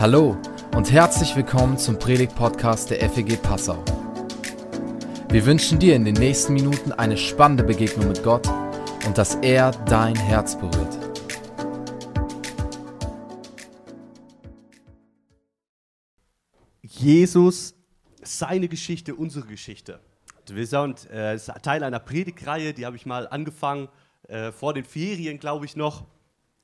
Hallo und herzlich willkommen zum Predigt-Podcast der FEG Passau. Wir wünschen dir in den nächsten Minuten eine spannende Begegnung mit Gott und dass er dein Herz berührt. Jesus, seine Geschichte, unsere Geschichte. Wir sind äh, ist Teil einer Predigtreihe, die habe ich mal angefangen äh, vor den Ferien, glaube ich noch.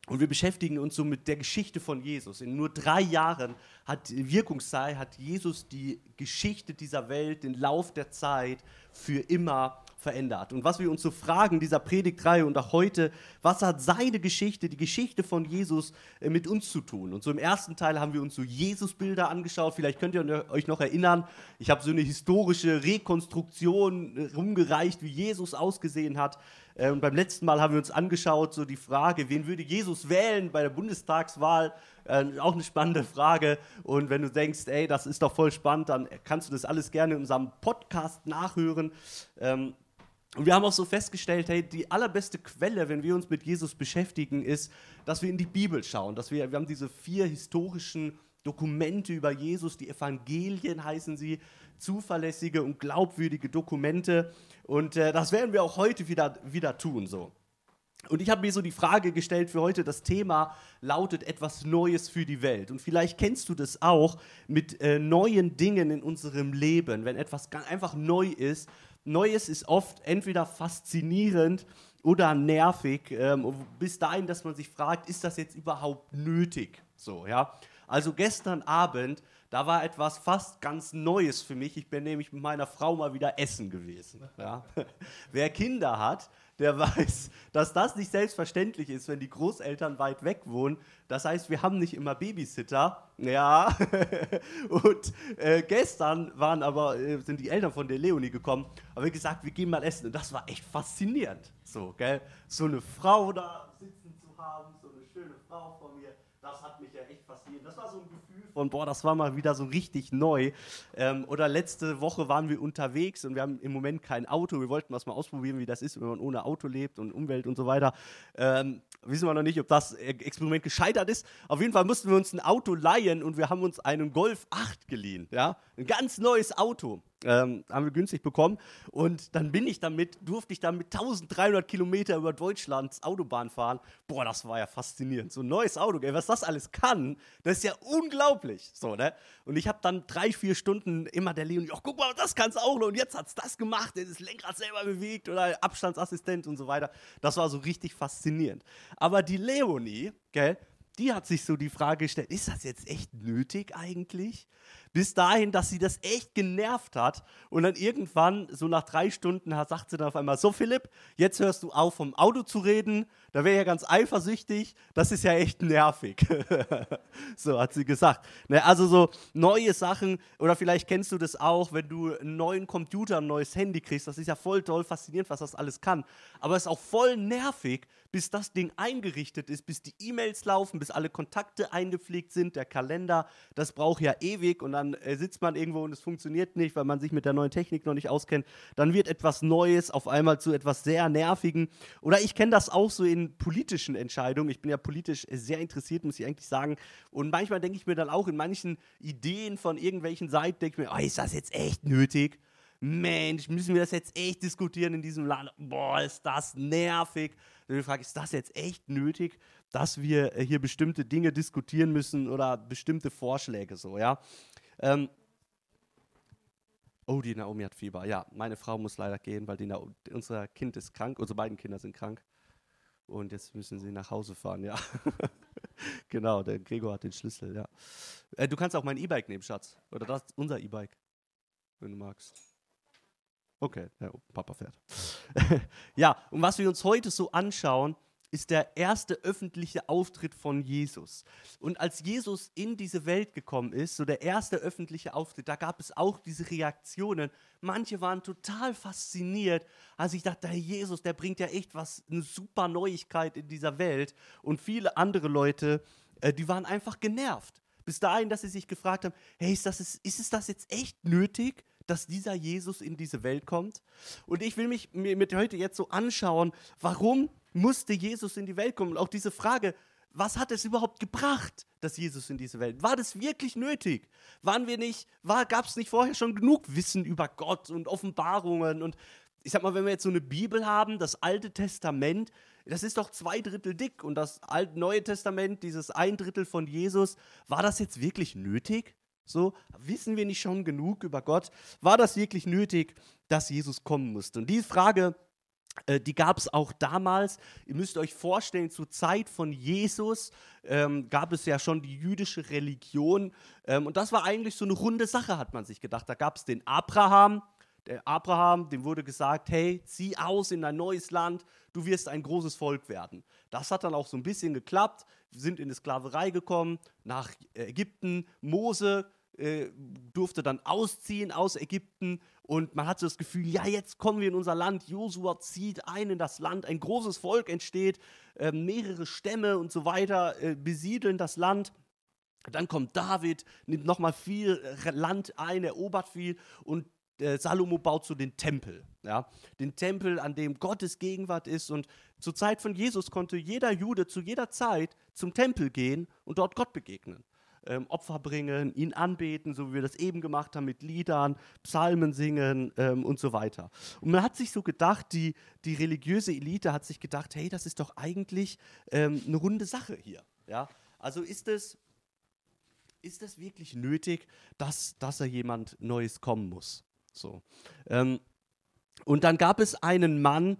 Und wir beschäftigen uns so mit der Geschichte von Jesus. In nur drei Jahren hat Wirkungszeit, hat Jesus die Geschichte dieser Welt, den Lauf der Zeit für immer verändert. Und was wir uns so fragen, dieser Predigtreihe und auch heute, was hat seine Geschichte, die Geschichte von Jesus äh, mit uns zu tun? Und so im ersten Teil haben wir uns so Jesus-Bilder angeschaut. Vielleicht könnt ihr euch noch erinnern, ich habe so eine historische Rekonstruktion äh, rumgereicht, wie Jesus ausgesehen hat. Äh, und beim letzten Mal haben wir uns angeschaut, so die Frage, wen würde Jesus wählen bei der Bundestagswahl? Äh, auch eine spannende Frage. Und wenn du denkst, ey, das ist doch voll spannend, dann kannst du das alles gerne in unserem Podcast nachhören. Ähm, und wir haben auch so festgestellt, hey, die allerbeste Quelle, wenn wir uns mit Jesus beschäftigen, ist, dass wir in die Bibel schauen. Dass wir, wir haben diese vier historischen Dokumente über Jesus, die Evangelien heißen sie, zuverlässige und glaubwürdige Dokumente. Und äh, das werden wir auch heute wieder, wieder tun. So. Und ich habe mir so die Frage gestellt für heute, das Thema lautet etwas Neues für die Welt. Und vielleicht kennst du das auch mit äh, neuen Dingen in unserem Leben, wenn etwas einfach neu ist Neues ist oft entweder faszinierend oder nervig, ähm, bis dahin, dass man sich fragt, ist das jetzt überhaupt nötig? So, ja. Also gestern Abend, da war etwas fast ganz Neues für mich. Ich bin nämlich mit meiner Frau mal wieder essen gewesen. Ja. Wer Kinder hat, der weiß, dass das nicht selbstverständlich ist, wenn die Großeltern weit weg wohnen. Das heißt, wir haben nicht immer Babysitter. Ja. und äh, gestern waren aber, äh, sind die Eltern von der Leonie gekommen, haben wir gesagt, wir gehen mal essen. Und das war echt faszinierend. So, gell? So eine Frau da sitzen zu haben, so eine schöne Frau vor mir, das hat mich ja echt fasziniert. Das war so ein Gefühl von, boah, das war mal wieder so richtig neu. Ähm, oder letzte Woche waren wir unterwegs und wir haben im Moment kein Auto. Wir wollten was mal ausprobieren, wie das ist, wenn man ohne Auto lebt und Umwelt und so weiter. Ähm, wissen wir noch nicht, ob das Experiment gescheitert ist. Auf jeden Fall mussten wir uns ein Auto leihen und wir haben uns einen Golf 8 geliehen. Ja? Ein ganz neues Auto ähm, haben wir günstig bekommen. Und dann bin ich damit, durfte ich dann mit 1300 Kilometer über Deutschlands Autobahn fahren. Boah, das war ja faszinierend. So ein neues Auto, ey, was das alles kann, das ist ja unglaublich. So, ne? Und ich habe dann drei, vier Stunden immer der Leonie, ach guck mal, das kann's auch noch. Und jetzt hat's das gemacht, das Lenkrad selber bewegt oder Abstandsassistent und so weiter. Das war so richtig faszinierend. Aber die Leonie, gell, die hat sich so die Frage gestellt, ist das jetzt echt nötig eigentlich? Bis dahin, dass sie das echt genervt hat. Und dann irgendwann, so nach drei Stunden, sagt sie dann auf einmal: So, Philipp, jetzt hörst du auf, vom Auto zu reden. Da wäre ja ganz eifersüchtig. Das ist ja echt nervig. so hat sie gesagt. Ne, also, so neue Sachen, oder vielleicht kennst du das auch, wenn du einen neuen Computer, ein neues Handy kriegst. Das ist ja voll toll, faszinierend, was das alles kann. Aber es ist auch voll nervig, bis das Ding eingerichtet ist, bis die E-Mails laufen, bis alle Kontakte eingepflegt sind, der Kalender. Das braucht ja ewig und dann dann äh, sitzt man irgendwo und es funktioniert nicht, weil man sich mit der neuen Technik noch nicht auskennt. Dann wird etwas Neues auf einmal zu etwas sehr Nervigen. Oder ich kenne das auch so in politischen Entscheidungen. Ich bin ja politisch sehr interessiert, muss ich eigentlich sagen. Und manchmal denke ich mir dann auch in manchen Ideen von irgendwelchen Seiten, denke ich mir, oh, ist das jetzt echt nötig? Mensch, müssen wir das jetzt echt diskutieren in diesem Land? Boah, ist das nervig. Dann frage ich, ist das jetzt echt nötig, dass wir äh, hier bestimmte Dinge diskutieren müssen oder bestimmte Vorschläge so, ja? Ähm, oh, die Naomi hat Fieber. Ja, meine Frau muss leider gehen, weil die unser Kind ist krank. Unsere beiden Kinder sind krank. Und jetzt müssen sie nach Hause fahren, ja. genau, der Gregor hat den Schlüssel, ja. Äh, du kannst auch mein E-Bike nehmen, Schatz. Oder das ist unser E-Bike, wenn du magst. Okay, ja, Papa fährt. ja, und was wir uns heute so anschauen, ist der erste öffentliche Auftritt von Jesus. Und als Jesus in diese Welt gekommen ist, so der erste öffentliche Auftritt, da gab es auch diese Reaktionen. Manche waren total fasziniert, als ich dachte, Herr Jesus, der bringt ja echt was, eine super Neuigkeit in dieser Welt. Und viele andere Leute, äh, die waren einfach genervt. Bis dahin, dass sie sich gefragt haben, hey, ist, das, ist es das jetzt echt nötig? Dass dieser Jesus in diese Welt kommt. Und ich will mich mit heute jetzt so anschauen, warum musste Jesus in die Welt kommen? Und auch diese Frage, was hat es überhaupt gebracht, dass Jesus in diese Welt? War das wirklich nötig? Waren wir nicht, gab es nicht vorher schon genug Wissen über Gott und Offenbarungen? Und ich sag mal, wenn wir jetzt so eine Bibel haben, das Alte Testament, das ist doch zwei Drittel dick und das Alte, Neue Testament, dieses ein Drittel von Jesus, war das jetzt wirklich nötig? So, wissen wir nicht schon genug über Gott? War das wirklich nötig, dass Jesus kommen musste? Und diese Frage, äh, die gab es auch damals. Ihr müsst euch vorstellen, zur Zeit von Jesus ähm, gab es ja schon die jüdische Religion. Ähm, und das war eigentlich so eine runde Sache, hat man sich gedacht. Da gab es den Abraham. Der Abraham, dem wurde gesagt, hey, zieh aus in ein neues Land, du wirst ein großes Volk werden. Das hat dann auch so ein bisschen geklappt. Wir sind in die Sklaverei gekommen, nach Ägypten. Mose äh, durfte dann ausziehen aus Ägypten und man hat so das Gefühl, ja, jetzt kommen wir in unser Land. Josua zieht ein in das Land, ein großes Volk entsteht, äh, mehrere Stämme und so weiter äh, besiedeln das Land. Dann kommt David, nimmt nochmal viel äh, Land ein, erobert viel und äh, Salomo baut so den Tempel. Ja? Den Tempel, an dem Gottes Gegenwart ist. Und zur Zeit von Jesus konnte jeder Jude zu jeder Zeit zum Tempel gehen und dort Gott begegnen ähm, Opfer bringen, ihn anbeten, so wie wir das eben gemacht haben mit Liedern, Psalmen singen ähm, und so weiter. Und man hat sich so gedacht, die, die religiöse Elite hat sich gedacht, hey, das ist doch eigentlich ähm, eine runde Sache hier. Ja? Also ist es, ist wirklich nötig, dass, dass da jemand Neues kommen muss? So. Ähm, und dann gab es einen Mann,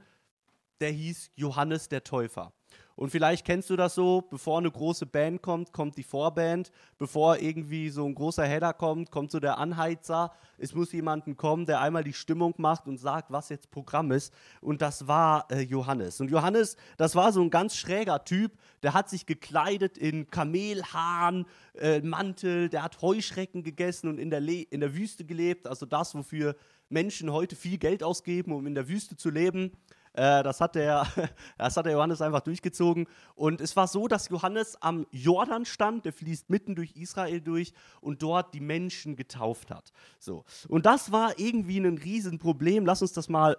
der hieß Johannes der Täufer. Und vielleicht kennst du das so, bevor eine große Band kommt, kommt die Vorband. Bevor irgendwie so ein großer Header kommt, kommt so der Anheizer. Es muss jemanden kommen, der einmal die Stimmung macht und sagt, was jetzt Programm ist. Und das war äh, Johannes. Und Johannes, das war so ein ganz schräger Typ. Der hat sich gekleidet in Kamelhahn, äh, Mantel. Der hat Heuschrecken gegessen und in der, Le in der Wüste gelebt. Also das, wofür Menschen heute viel Geld ausgeben, um in der Wüste zu leben. Äh, das, hat der, das hat der Johannes einfach durchgezogen. Und es war so, dass Johannes am Jordan stand, der fließt mitten durch Israel durch und dort die Menschen getauft hat. So. Und das war irgendwie ein Riesenproblem. Lass uns das mal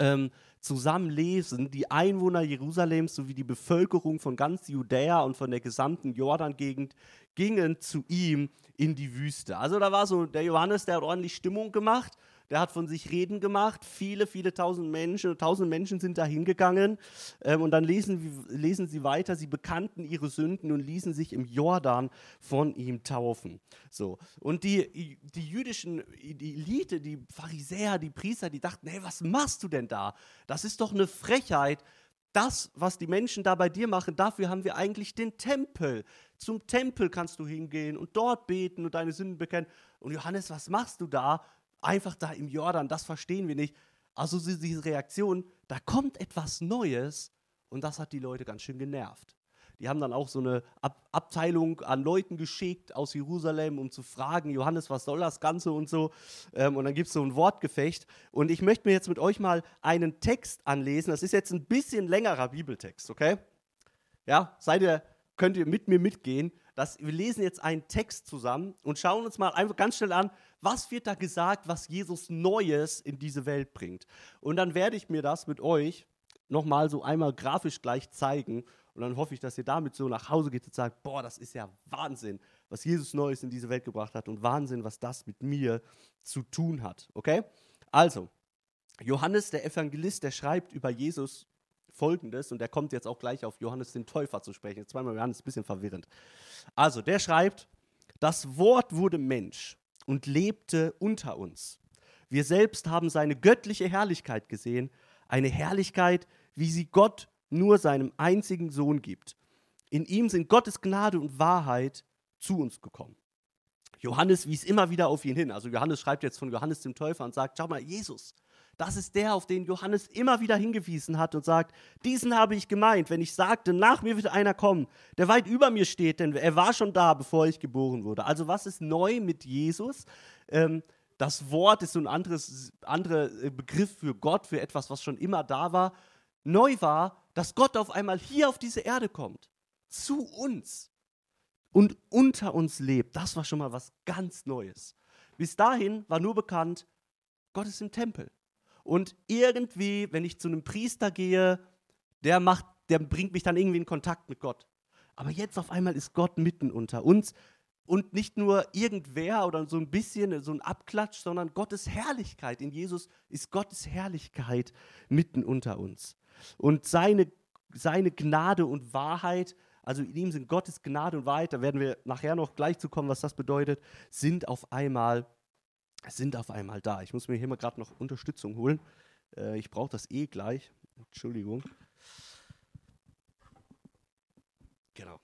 ähm, zusammen. Die Einwohner Jerusalems sowie die Bevölkerung von ganz Judäa und von der gesamten Jordan-Gegend gingen zu ihm in die Wüste. Also da war so der Johannes, der hat ordentlich Stimmung gemacht der hat von sich reden gemacht. Viele, viele tausend Menschen, tausend Menschen sind da hingegangen. Ähm, und dann lesen, lesen sie weiter, sie bekannten ihre Sünden und ließen sich im Jordan von ihm taufen. So. Und die, die jüdischen, die Elite, die Pharisäer, die Priester, die dachten, hey, was machst du denn da? Das ist doch eine Frechheit. Das, was die Menschen da bei dir machen, dafür haben wir eigentlich den Tempel. Zum Tempel kannst du hingehen und dort beten und deine Sünden bekennen. Und Johannes, was machst du da? Einfach da im Jordan, das verstehen wir nicht. Also diese Reaktion, da kommt etwas Neues und das hat die Leute ganz schön genervt. Die haben dann auch so eine Ab Abteilung an Leuten geschickt aus Jerusalem, um zu fragen, Johannes, was soll das Ganze und so. Ähm, und dann gibt es so ein Wortgefecht. Und ich möchte mir jetzt mit euch mal einen Text anlesen. Das ist jetzt ein bisschen längerer Bibeltext, okay? Ja, seid ihr, könnt ihr mit mir mitgehen. Das, wir lesen jetzt einen Text zusammen und schauen uns mal einfach ganz schnell an, was wird da gesagt, was Jesus Neues in diese Welt bringt. Und dann werde ich mir das mit euch nochmal so einmal grafisch gleich zeigen. Und dann hoffe ich, dass ihr damit so nach Hause geht und sagt, boah, das ist ja Wahnsinn, was Jesus Neues in diese Welt gebracht hat und Wahnsinn, was das mit mir zu tun hat. Okay? Also, Johannes, der Evangelist, der schreibt über Jesus Folgendes, und der kommt jetzt auch gleich auf Johannes den Täufer zu sprechen. Zweimal Johannes ein bisschen verwirrend. Also, der schreibt, das Wort wurde Mensch und lebte unter uns. Wir selbst haben seine göttliche Herrlichkeit gesehen, eine Herrlichkeit, wie sie Gott nur seinem einzigen Sohn gibt. In ihm sind Gottes Gnade und Wahrheit zu uns gekommen. Johannes wies immer wieder auf ihn hin. Also Johannes schreibt jetzt von Johannes dem Täufer und sagt, schau mal, Jesus, das ist der, auf den Johannes immer wieder hingewiesen hat und sagt, diesen habe ich gemeint, wenn ich sagte, nach mir wird einer kommen, der weit über mir steht, denn er war schon da, bevor ich geboren wurde. Also was ist neu mit Jesus? Ähm, das Wort ist so ein anderes, anderer äh, Begriff für Gott, für etwas, was schon immer da war. Neu war, dass Gott auf einmal hier auf diese Erde kommt, zu uns und unter uns lebt. Das war schon mal was ganz Neues. Bis dahin war nur bekannt, Gott ist im Tempel. Und irgendwie, wenn ich zu einem Priester gehe, der, macht, der bringt mich dann irgendwie in Kontakt mit Gott. Aber jetzt auf einmal ist Gott mitten unter uns und nicht nur irgendwer oder so ein bisschen so ein Abklatsch, sondern Gottes Herrlichkeit. In Jesus ist Gottes Herrlichkeit mitten unter uns. Und seine, seine Gnade und Wahrheit, also in ihm sind Gottes Gnade und Wahrheit, da werden wir nachher noch gleich zu kommen, was das bedeutet, sind auf einmal, sind auf einmal da. Ich muss mir hier mal gerade noch Unterstützung holen. Äh, ich brauche das eh gleich. Entschuldigung. Genau.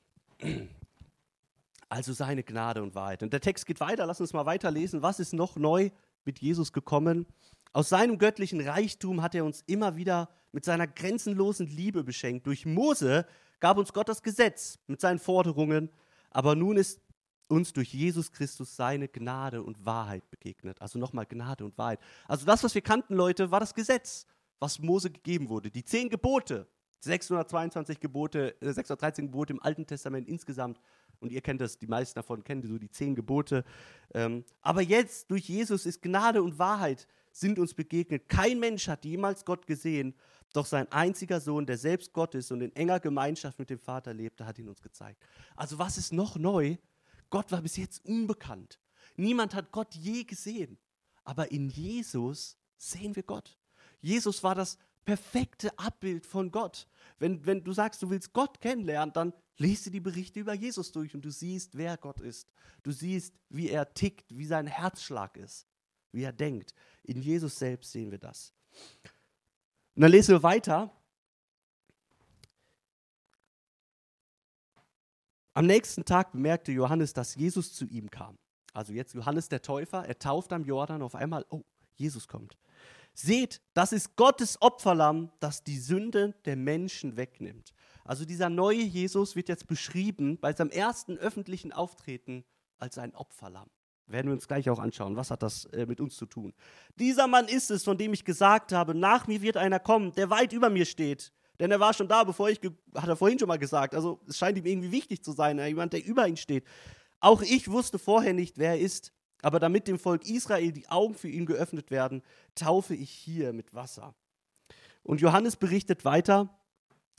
Also seine Gnade und Wahrheit. Und der Text geht weiter, lass uns mal weiterlesen. Was ist noch neu mit Jesus gekommen? Aus seinem göttlichen Reichtum hat er uns immer wieder mit seiner grenzenlosen Liebe beschenkt. Durch Mose gab uns Gott das Gesetz mit seinen Forderungen, aber nun ist uns durch Jesus Christus seine Gnade und Wahrheit begegnet. Also nochmal Gnade und Wahrheit. Also das, was wir kannten, Leute, war das Gesetz, was Mose gegeben wurde. Die zehn Gebote, 622 Gebote, 613 äh, Gebote im Alten Testament insgesamt. Und ihr kennt das, die meisten davon kennen so die zehn Gebote. Ähm, aber jetzt, durch Jesus, ist Gnade und Wahrheit sind uns begegnet. Kein Mensch hat jemals Gott gesehen, doch sein einziger Sohn, der selbst Gott ist und in enger Gemeinschaft mit dem Vater lebte, hat ihn uns gezeigt. Also was ist noch neu? Gott war bis jetzt unbekannt. Niemand hat Gott je gesehen. Aber in Jesus sehen wir Gott. Jesus war das perfekte Abbild von Gott. Wenn, wenn du sagst, du willst Gott kennenlernen, dann liest du die Berichte über Jesus durch und du siehst, wer Gott ist. Du siehst, wie er tickt, wie sein Herzschlag ist, wie er denkt. In Jesus selbst sehen wir das. Und dann lesen wir weiter. Am nächsten Tag bemerkte Johannes, dass Jesus zu ihm kam. Also jetzt Johannes der Täufer, er tauft am Jordan auf einmal, oh, Jesus kommt. Seht, das ist Gottes Opferlamm, das die Sünde der Menschen wegnimmt. Also dieser neue Jesus wird jetzt beschrieben bei seinem ersten öffentlichen Auftreten als ein Opferlamm. Werden wir uns gleich auch anschauen, was hat das äh, mit uns zu tun. Dieser Mann ist es, von dem ich gesagt habe, nach mir wird einer kommen, der weit über mir steht. Denn er war schon da, bevor ich, hat er vorhin schon mal gesagt. Also es scheint ihm irgendwie wichtig zu sein, jemand, der über ihn steht. Auch ich wusste vorher nicht, wer er ist. Aber damit dem Volk Israel die Augen für ihn geöffnet werden, taufe ich hier mit Wasser. Und Johannes berichtet weiter,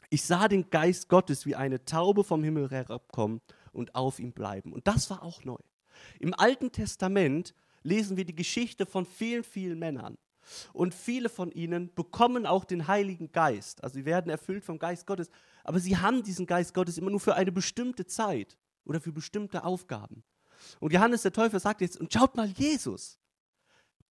ich sah den Geist Gottes wie eine Taube vom Himmel herabkommen und auf ihm bleiben. Und das war auch neu. Im Alten Testament lesen wir die Geschichte von vielen, vielen Männern. Und viele von ihnen bekommen auch den Heiligen Geist. Also sie werden erfüllt vom Geist Gottes. Aber sie haben diesen Geist Gottes immer nur für eine bestimmte Zeit oder für bestimmte Aufgaben. Und Johannes der Täufer sagt jetzt, und schaut mal Jesus.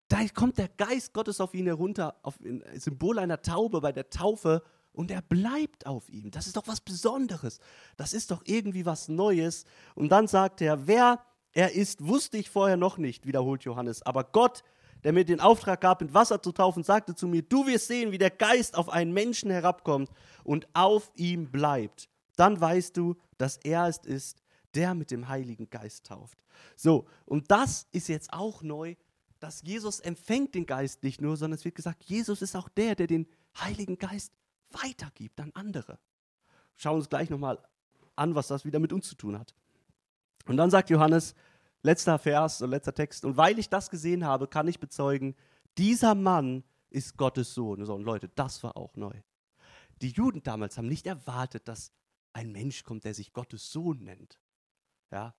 Da kommt der Geist Gottes auf ihn herunter, auf ein Symbol einer Taube bei der Taufe und er bleibt auf ihm. Das ist doch was Besonderes. Das ist doch irgendwie was Neues. Und dann sagt er, wer er ist, wusste ich vorher noch nicht, wiederholt Johannes. Aber Gott, der mir den Auftrag gab, mit Wasser zu taufen, sagte zu mir, du wirst sehen, wie der Geist auf einen Menschen herabkommt und auf ihm bleibt. Dann weißt du, dass er es ist, der mit dem Heiligen Geist tauft. So, und das ist jetzt auch neu, dass Jesus empfängt den Geist nicht nur, sondern es wird gesagt, Jesus ist auch der, der den Heiligen Geist weitergibt an andere. Schauen wir uns gleich nochmal an, was das wieder mit uns zu tun hat. Und dann sagt Johannes, letzter Vers, letzter Text, und weil ich das gesehen habe, kann ich bezeugen, dieser Mann ist Gottes Sohn. So, und Leute, das war auch neu. Die Juden damals haben nicht erwartet, dass ein Mensch kommt, der sich Gottes Sohn nennt. Ja,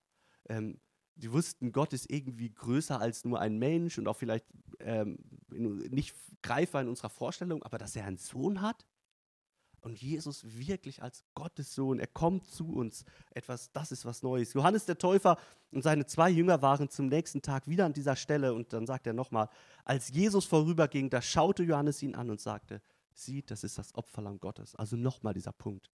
ähm, die wussten, Gott ist irgendwie größer als nur ein Mensch und auch vielleicht ähm, nicht greifbar in unserer Vorstellung, aber dass er einen Sohn hat und Jesus wirklich als Gottes Sohn, er kommt zu uns, etwas, das ist was Neues. Johannes der Täufer und seine zwei Jünger waren zum nächsten Tag wieder an dieser Stelle und dann sagt er nochmal, als Jesus vorüberging, da schaute Johannes ihn an und sagte, sieht, das ist das Opferlamm Gottes. Also nochmal dieser Punkt.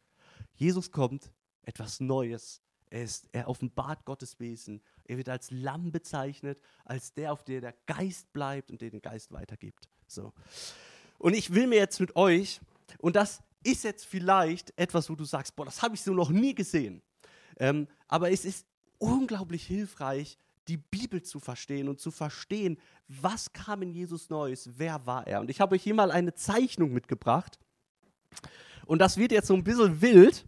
Jesus kommt, etwas Neues, er, ist, er offenbart Gottes Wesen. Er wird als Lamm bezeichnet, als der, auf der der Geist bleibt und der den Geist weitergibt. So. Und ich will mir jetzt mit euch, und das ist jetzt vielleicht etwas, wo du sagst, boah, das habe ich so noch nie gesehen. Ähm, aber es ist unglaublich hilfreich, die Bibel zu verstehen und zu verstehen, was kam in Jesus Neues, wer war er. Und ich habe euch hier mal eine Zeichnung mitgebracht. Und das wird jetzt so ein bisschen wild.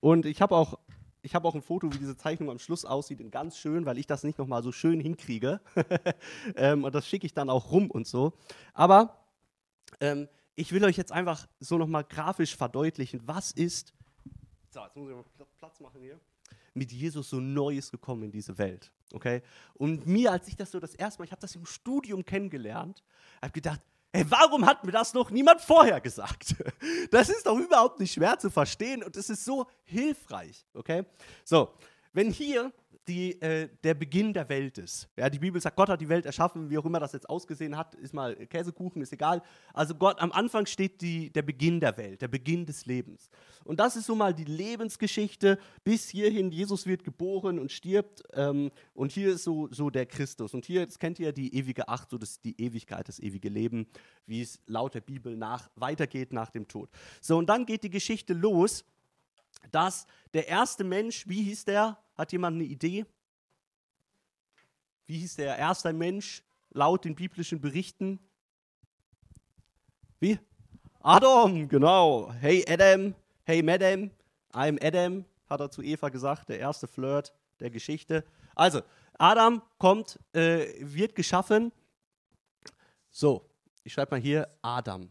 Und ich habe auch ich habe auch ein Foto, wie diese Zeichnung am Schluss aussieht, in ganz schön, weil ich das nicht nochmal so schön hinkriege. ähm, und das schicke ich dann auch rum und so. Aber ähm, ich will euch jetzt einfach so nochmal grafisch verdeutlichen, was ist So, jetzt muss ich mal Platz machen hier. Mit Jesus so Neues gekommen in diese Welt. Okay? Und mir, als ich das so das erste Mal, ich habe das im Studium kennengelernt, habe gedacht, Hey, warum hat mir das noch niemand vorher gesagt? Das ist doch überhaupt nicht schwer zu verstehen und es ist so hilfreich, okay? So, wenn hier die, äh, der Beginn der Welt ist. Ja, die Bibel sagt, Gott hat die Welt erschaffen, wie auch immer das jetzt ausgesehen hat, ist mal Käsekuchen, ist egal. Also Gott, am Anfang steht die, der Beginn der Welt, der Beginn des Lebens. Und das ist so mal die Lebensgeschichte bis hierhin. Jesus wird geboren und stirbt ähm, und hier ist so, so der Christus. Und hier, das kennt ihr ja die ewige Acht, so das, die Ewigkeit, das ewige Leben, wie es laut der Bibel nach, weitergeht nach dem Tod. So, und dann geht die Geschichte los, dass der erste Mensch, wie hieß der? Hat jemand eine Idee? Wie hieß der erste Mensch laut den biblischen Berichten? Wie? Adam, genau. Hey Adam, hey Madam, I'm Adam, hat er zu Eva gesagt, der erste Flirt der Geschichte. Also, Adam kommt, äh, wird geschaffen. So, ich schreibe mal hier Adam.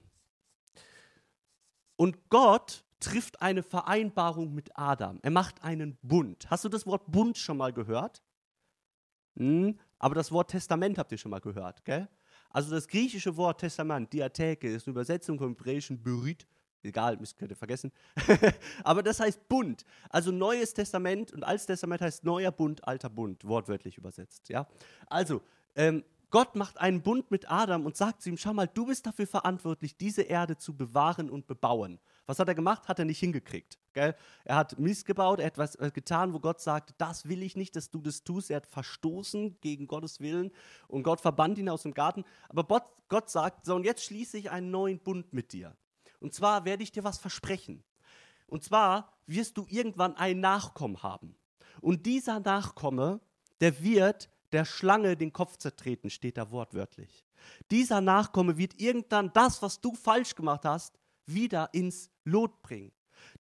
Und Gott trifft eine Vereinbarung mit Adam. Er macht einen Bund. Hast du das Wort Bund schon mal gehört? Hm, aber das Wort Testament habt ihr schon mal gehört, gell? Also das griechische Wort Testament, Diatheke, ist eine Übersetzung vom hebräischen Berit. Egal, könnt ihr vergessen. aber das heißt Bund. Also Neues Testament und Altes Testament heißt neuer Bund, alter Bund, wortwörtlich übersetzt. Ja? Also, ähm, Gott macht einen Bund mit Adam und sagt zu ihm, schau mal, du bist dafür verantwortlich, diese Erde zu bewahren und bebauen. Was hat er gemacht? Hat er nicht hingekriegt. Gell? Er hat Mist gebaut, er hat was äh, getan, wo Gott sagt, das will ich nicht, dass du das tust. Er hat verstoßen gegen Gottes Willen und Gott verbannt ihn aus dem Garten. Aber Gott, Gott sagt, so und jetzt schließe ich einen neuen Bund mit dir. Und zwar werde ich dir was versprechen. Und zwar wirst du irgendwann einen Nachkommen haben. Und dieser Nachkomme, der wird der Schlange den Kopf zertreten, steht da wortwörtlich. Dieser Nachkomme wird irgendwann das, was du falsch gemacht hast, wieder ins Lot bringen.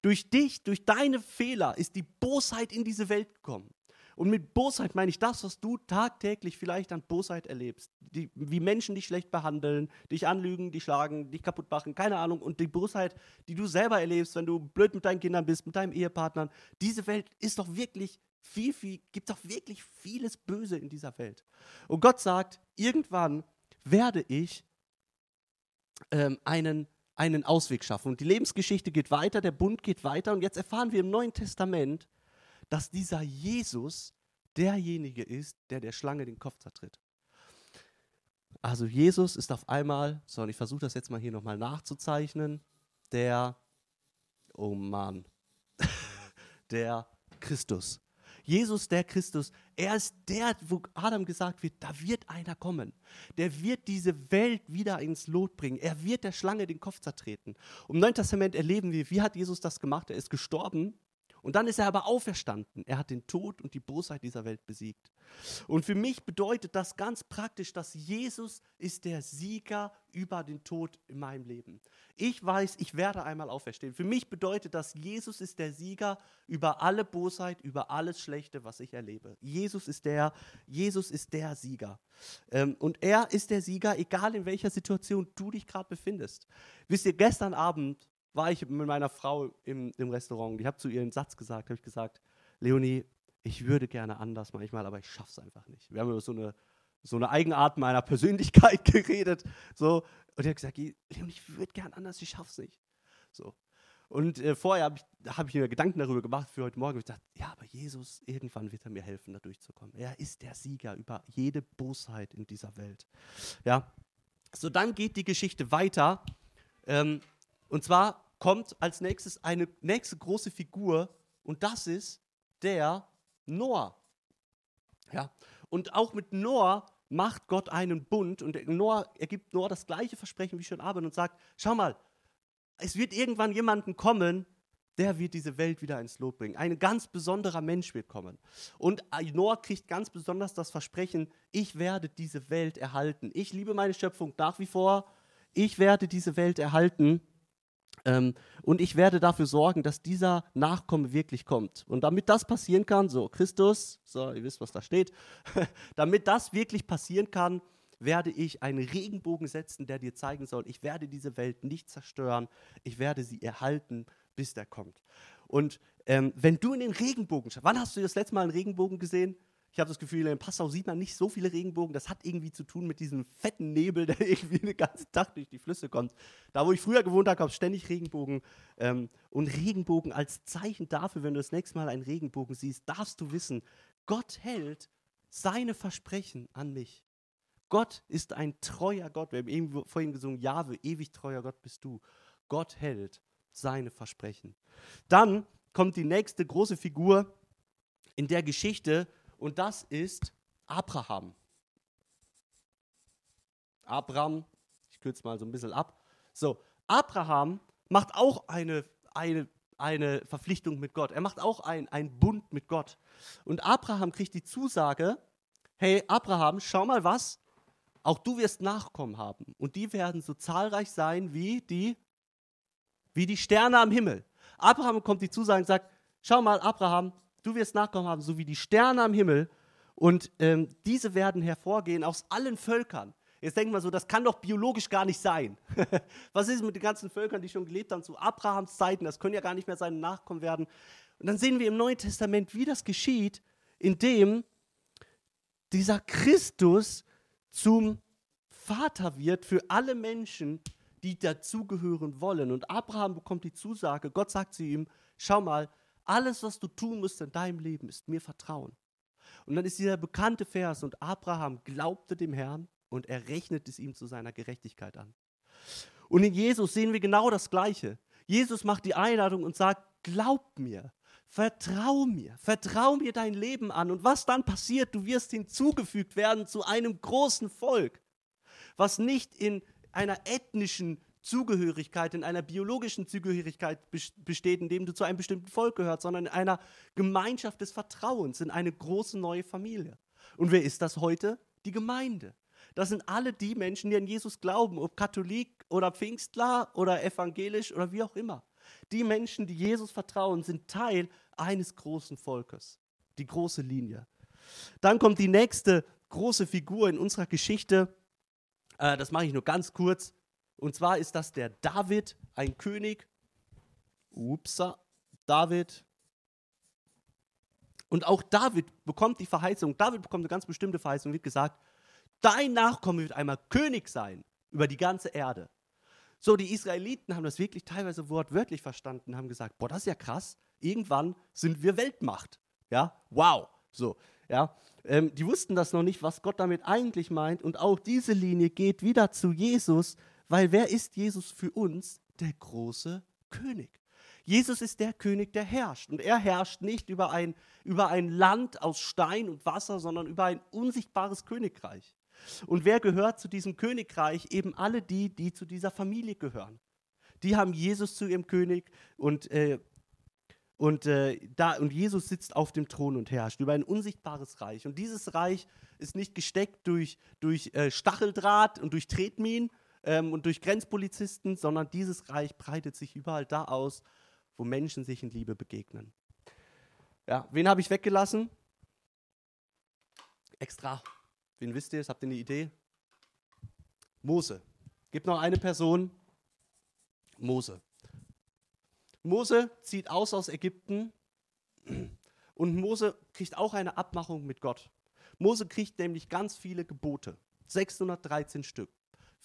Durch dich, durch deine Fehler ist die Bosheit in diese Welt gekommen. Und mit Bosheit meine ich das, was du tagtäglich vielleicht an Bosheit erlebst. Die, wie Menschen dich schlecht behandeln, dich anlügen, dich schlagen, dich kaputt machen, keine Ahnung. Und die Bosheit, die du selber erlebst, wenn du blöd mit deinen Kindern bist, mit deinem Ehepartner. Diese Welt ist doch wirklich viel, viel, gibt doch wirklich vieles Böse in dieser Welt. Und Gott sagt, irgendwann werde ich ähm, einen einen Ausweg schaffen. Und die Lebensgeschichte geht weiter, der Bund geht weiter. Und jetzt erfahren wir im Neuen Testament, dass dieser Jesus derjenige ist, der der Schlange den Kopf zertritt. Also Jesus ist auf einmal, so und ich versuche das jetzt mal hier nochmal nachzuzeichnen, der, oh Mann, der Christus. Jesus, der Christus, er ist der, wo Adam gesagt wird, da wird einer kommen. Der wird diese Welt wieder ins Lot bringen. Er wird der Schlange den Kopf zertreten. Im Neuen Testament erleben wir, wie hat Jesus das gemacht? Er ist gestorben und dann ist er aber auferstanden. Er hat den Tod und die Bosheit dieser Welt besiegt. Und für mich bedeutet das ganz praktisch, dass Jesus ist der Sieger über den Tod in meinem Leben. Ich weiß, ich werde einmal auferstehen. Für mich bedeutet das, Jesus ist der Sieger über alle Bosheit, über alles Schlechte, was ich erlebe. Jesus ist der, Jesus ist der Sieger. Ähm, und er ist der Sieger, egal in welcher Situation du dich gerade befindest. Wisst ihr, gestern Abend war ich mit meiner Frau im, im Restaurant. Ich habe zu ihr einen Satz gesagt, habe ich gesagt, Leonie, ich würde gerne anders manchmal, aber ich schaffe es einfach nicht. Wir haben über so eine, so eine Eigenart meiner Persönlichkeit geredet. So. Und ich habe gesagt, Leonie, ich würde gerne anders, ich schaffe es nicht. So. Und äh, vorher habe ich, hab ich mir Gedanken darüber gemacht für heute Morgen. Ich dachte, ja, aber Jesus, irgendwann wird er mir helfen, da durchzukommen. Er ist der Sieger über jede Bosheit in dieser Welt. Ja. So, dann geht die Geschichte weiter. Ähm, und zwar kommt als nächstes eine nächste große Figur und das ist der Noah. Ja, und auch mit Noah macht Gott einen Bund und Noah, er gibt Noah das gleiche Versprechen wie schon Abel und sagt, schau mal, es wird irgendwann jemanden kommen, der wird diese Welt wieder ins Lot bringen. Ein ganz besonderer Mensch wird kommen. Und Noah kriegt ganz besonders das Versprechen, ich werde diese Welt erhalten. Ich liebe meine Schöpfung nach wie vor. Ich werde diese Welt erhalten. Ähm, und ich werde dafür sorgen, dass dieser Nachkomme wirklich kommt. Und damit das passieren kann, so Christus, so ihr wisst, was da steht, damit das wirklich passieren kann, werde ich einen Regenbogen setzen, der dir zeigen soll, ich werde diese Welt nicht zerstören, ich werde sie erhalten, bis der kommt. Und ähm, wenn du in den Regenbogen schaust, wann hast du das letzte Mal einen Regenbogen gesehen? Ich habe das Gefühl, in Passau sieht man nicht so viele Regenbogen. Das hat irgendwie zu tun mit diesem fetten Nebel, der irgendwie den ganzen Tag durch die Flüsse kommt. Da, wo ich früher gewohnt habe, gab es ständig Regenbogen. Ähm, und Regenbogen als Zeichen dafür, wenn du das nächste Mal einen Regenbogen siehst, darfst du wissen, Gott hält seine Versprechen an mich. Gott ist ein treuer Gott. Wir haben eben vorhin gesungen, Jahwe, ewig treuer Gott bist du. Gott hält seine Versprechen. Dann kommt die nächste große Figur in der Geschichte und das ist Abraham. Abraham, ich kürze mal so ein bisschen ab. So, Abraham macht auch eine, eine, eine Verpflichtung mit Gott. Er macht auch einen Bund mit Gott. Und Abraham kriegt die Zusage, hey Abraham, schau mal was, auch du wirst Nachkommen haben. Und die werden so zahlreich sein wie die, wie die Sterne am Himmel. Abraham kommt die Zusage und sagt, schau mal Abraham, du wirst Nachkommen haben, so wie die Sterne am Himmel. Und ähm, diese werden hervorgehen aus allen Völkern. Jetzt denkt man so, das kann doch biologisch gar nicht sein. Was ist mit den ganzen Völkern, die schon gelebt haben zu Abrahams Zeiten? Das können ja gar nicht mehr seine Nachkommen werden. Und dann sehen wir im Neuen Testament, wie das geschieht, indem dieser Christus zum Vater wird für alle Menschen, die dazugehören wollen. Und Abraham bekommt die Zusage, Gott sagt zu ihm, schau mal, alles, was du tun musst in deinem Leben, ist mir Vertrauen. Und dann ist dieser bekannte Vers, und Abraham glaubte dem Herrn und er rechnet es ihm zu seiner Gerechtigkeit an. Und in Jesus sehen wir genau das Gleiche. Jesus macht die Einladung und sagt, glaub mir, vertrau mir, vertrau mir dein Leben an. Und was dann passiert, du wirst hinzugefügt werden zu einem großen Volk, was nicht in einer ethnischen Zugehörigkeit, in einer biologischen Zugehörigkeit besteht, indem du zu einem bestimmten Volk gehörst, sondern in einer Gemeinschaft des Vertrauens, in eine große neue Familie. Und wer ist das heute? Die Gemeinde. Das sind alle die Menschen, die an Jesus glauben, ob Katholik oder Pfingstler oder evangelisch oder wie auch immer. Die Menschen, die Jesus vertrauen, sind Teil eines großen Volkes. Die große Linie. Dann kommt die nächste große Figur in unserer Geschichte. Äh, das mache ich nur ganz kurz. Und zwar ist das der David, ein König. Upsa, David. Und auch David bekommt die Verheißung, David bekommt eine ganz bestimmte Verheißung, wird gesagt, dein Nachkomme wird einmal König sein über die ganze Erde. So, die Israeliten haben das wirklich teilweise wortwörtlich verstanden, haben gesagt, boah, das ist ja krass, irgendwann sind wir Weltmacht. Ja, wow. So, ja. Ähm, die wussten das noch nicht, was Gott damit eigentlich meint. Und auch diese Linie geht wieder zu Jesus, weil wer ist Jesus für uns? Der große König. Jesus ist der König, der herrscht. Und er herrscht nicht über ein, über ein Land aus Stein und Wasser, sondern über ein unsichtbares Königreich. Und wer gehört zu diesem Königreich? Eben alle die, die zu dieser Familie gehören. Die haben Jesus zu ihrem König und, äh, und, äh, da, und Jesus sitzt auf dem Thron und herrscht über ein unsichtbares Reich. Und dieses Reich ist nicht gesteckt durch, durch äh, Stacheldraht und durch Tretminen, ähm, und durch Grenzpolizisten, sondern dieses Reich breitet sich überall da aus, wo Menschen sich in Liebe begegnen. Ja, wen habe ich weggelassen? Extra. Wen wisst ihr? Habt ihr eine Idee? Mose. Gibt noch eine Person. Mose. Mose zieht aus aus Ägypten und Mose kriegt auch eine Abmachung mit Gott. Mose kriegt nämlich ganz viele Gebote, 613 Stück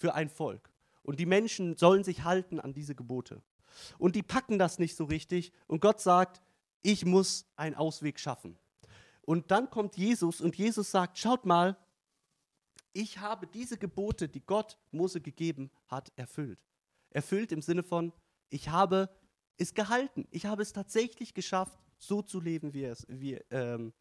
für ein Volk. Und die Menschen sollen sich halten an diese Gebote. Und die packen das nicht so richtig. Und Gott sagt, ich muss einen Ausweg schaffen. Und dann kommt Jesus und Jesus sagt, schaut mal, ich habe diese Gebote, die Gott Mose gegeben hat, erfüllt. Erfüllt im Sinne von, ich habe es gehalten. Ich habe es tatsächlich geschafft, so zu leben, wie es, wie, ähm,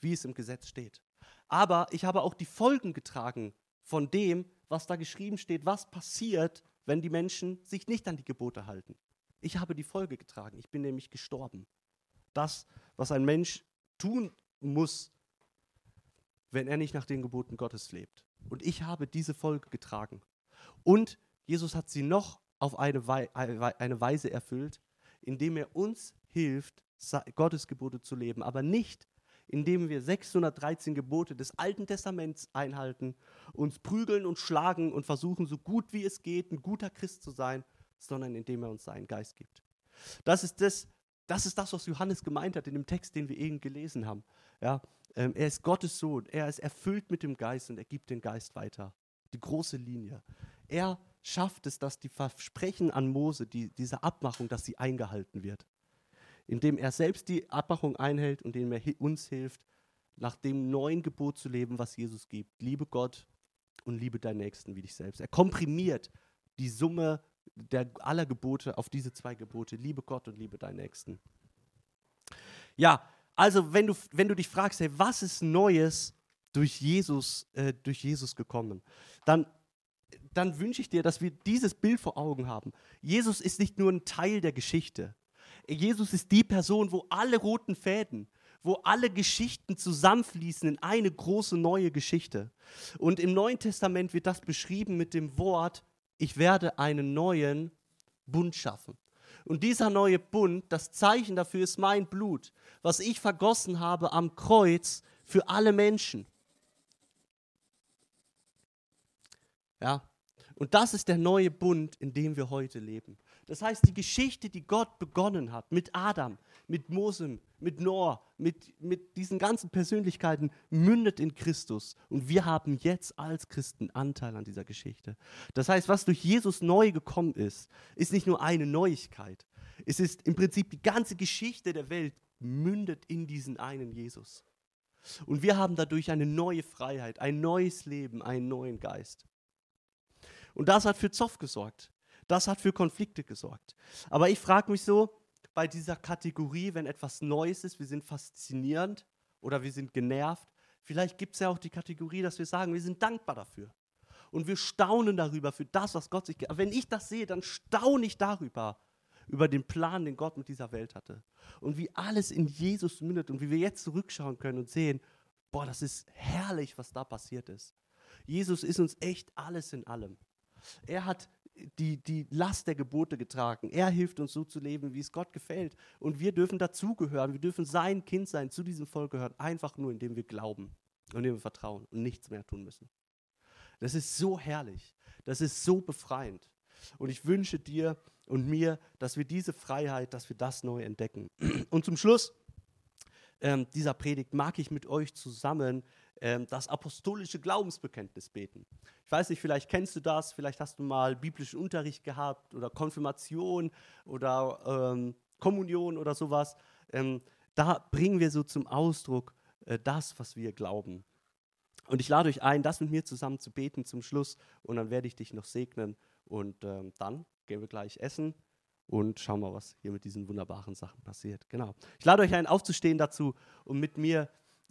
wie es im Gesetz steht. Aber ich habe auch die Folgen getragen von dem, was da geschrieben steht, was passiert, wenn die Menschen sich nicht an die Gebote halten. Ich habe die Folge getragen, ich bin nämlich gestorben. Das, was ein Mensch tun muss, wenn er nicht nach den Geboten Gottes lebt. Und ich habe diese Folge getragen. Und Jesus hat sie noch auf eine, Weise erfüllt, indem er uns hilft, Gottes Gebote zu leben, aber nicht indem wir 613 Gebote des Alten Testaments einhalten, uns prügeln und schlagen und versuchen, so gut wie es geht, ein guter Christ zu sein, sondern indem er uns seinen Geist gibt. Das ist das, Das ist das, was Johannes gemeint hat in dem Text, den wir eben gelesen haben. Ja, ähm, er ist Gottes Sohn, er ist erfüllt mit dem Geist und er gibt den Geist weiter. Die große Linie. Er schafft es, dass die Versprechen an Mose, die, diese Abmachung, dass sie eingehalten wird. Indem er selbst die Abmachung einhält und indem er uns hilft, nach dem neuen Gebot zu leben, was Jesus gibt. Liebe Gott und liebe deinen Nächsten wie dich selbst. Er komprimiert die Summe der, aller Gebote auf diese zwei Gebote. Liebe Gott und liebe deinen Nächsten. Ja, also wenn du, wenn du dich fragst, hey, was ist Neues durch Jesus, äh, durch Jesus gekommen, dann, dann wünsche ich dir, dass wir dieses Bild vor Augen haben. Jesus ist nicht nur ein Teil der Geschichte. Jesus ist die Person, wo alle roten Fäden, wo alle Geschichten zusammenfließen in eine große neue Geschichte. Und im Neuen Testament wird das beschrieben mit dem Wort, ich werde einen neuen Bund schaffen. Und dieser neue Bund, das Zeichen dafür ist mein Blut, was ich vergossen habe am Kreuz für alle Menschen. Ja, und das ist der neue Bund, in dem wir heute leben. Das heißt, die Geschichte, die Gott begonnen hat mit Adam, mit Mosem, mit Noah, mit, mit diesen ganzen Persönlichkeiten, mündet in Christus. Und wir haben jetzt als Christen Anteil an dieser Geschichte. Das heißt, was durch Jesus neu gekommen ist, ist nicht nur eine Neuigkeit. Es ist im Prinzip die ganze Geschichte der Welt mündet in diesen einen Jesus. Und wir haben dadurch eine neue Freiheit, ein neues Leben, einen neuen Geist. Und das hat für Zoff gesorgt. Das hat für Konflikte gesorgt. Aber ich frage mich so, bei dieser Kategorie, wenn etwas Neues ist, wir sind faszinierend oder wir sind genervt, vielleicht gibt es ja auch die Kategorie, dass wir sagen, wir sind dankbar dafür. Und wir staunen darüber, für das, was Gott sich. Wenn ich das sehe, dann staune ich darüber, über den Plan, den Gott mit dieser Welt hatte. Und wie alles in Jesus mündet und wie wir jetzt zurückschauen können und sehen, boah, das ist herrlich, was da passiert ist. Jesus ist uns echt alles in allem. Er hat die, die Last der Gebote getragen. Er hilft uns so zu leben, wie es Gott gefällt. Und wir dürfen dazugehören. Wir dürfen sein Kind sein, zu diesem Volk gehören, einfach nur, indem wir glauben und indem wir vertrauen und nichts mehr tun müssen. Das ist so herrlich. Das ist so befreiend. Und ich wünsche dir und mir, dass wir diese Freiheit, dass wir das neu entdecken. Und zum Schluss ähm, dieser Predigt mag ich mit euch zusammen das apostolische Glaubensbekenntnis beten. Ich weiß nicht, vielleicht kennst du das, vielleicht hast du mal biblischen Unterricht gehabt oder Konfirmation oder ähm, Kommunion oder sowas. Ähm, da bringen wir so zum Ausdruck äh, das, was wir glauben. Und ich lade euch ein, das mit mir zusammen zu beten zum Schluss und dann werde ich dich noch segnen und ähm, dann gehen wir gleich essen und schauen mal, was hier mit diesen wunderbaren Sachen passiert. Genau. Ich lade euch ein, aufzustehen dazu, um mit mir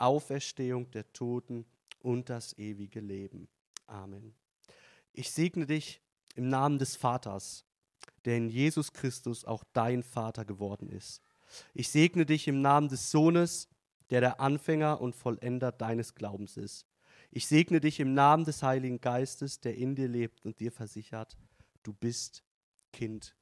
Auferstehung der Toten und das ewige Leben. Amen. Ich segne dich im Namen des Vaters, der in Jesus Christus auch dein Vater geworden ist. Ich segne dich im Namen des Sohnes, der der Anfänger und Vollender deines Glaubens ist. Ich segne dich im Namen des Heiligen Geistes, der in dir lebt und dir versichert, du bist Kind